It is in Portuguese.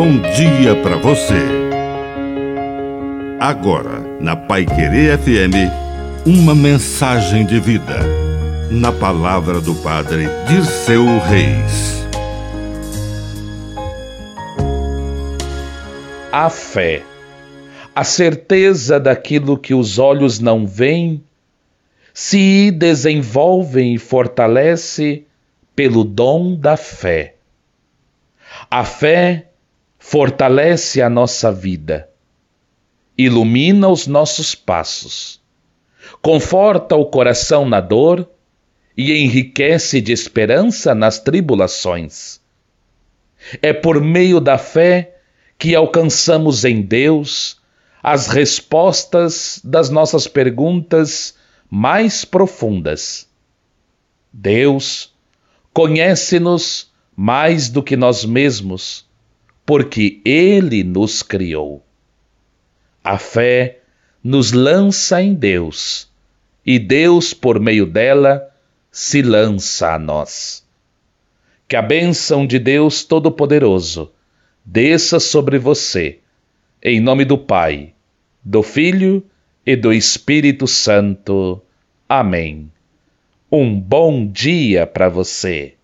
bom dia para você. Agora, na Pai Querer FM, uma mensagem de vida. Na palavra do Padre de seu Reis. A fé, a certeza daquilo que os olhos não veem, se desenvolve e fortalece pelo dom da fé. A fé fortalece a nossa vida, ilumina os nossos passos, conforta o coração na dor e enriquece de esperança nas tribulações. É por meio da fé que alcançamos em Deus as respostas das nossas perguntas mais profundas. Deus conhece-nos mais do que nós mesmos porque Ele nos criou. A fé nos lança em Deus e Deus, por meio dela, se lança a nós. Que a bênção de Deus Todo-Poderoso desça sobre você, em nome do Pai, do Filho e do Espírito Santo. Amém. Um bom dia para você.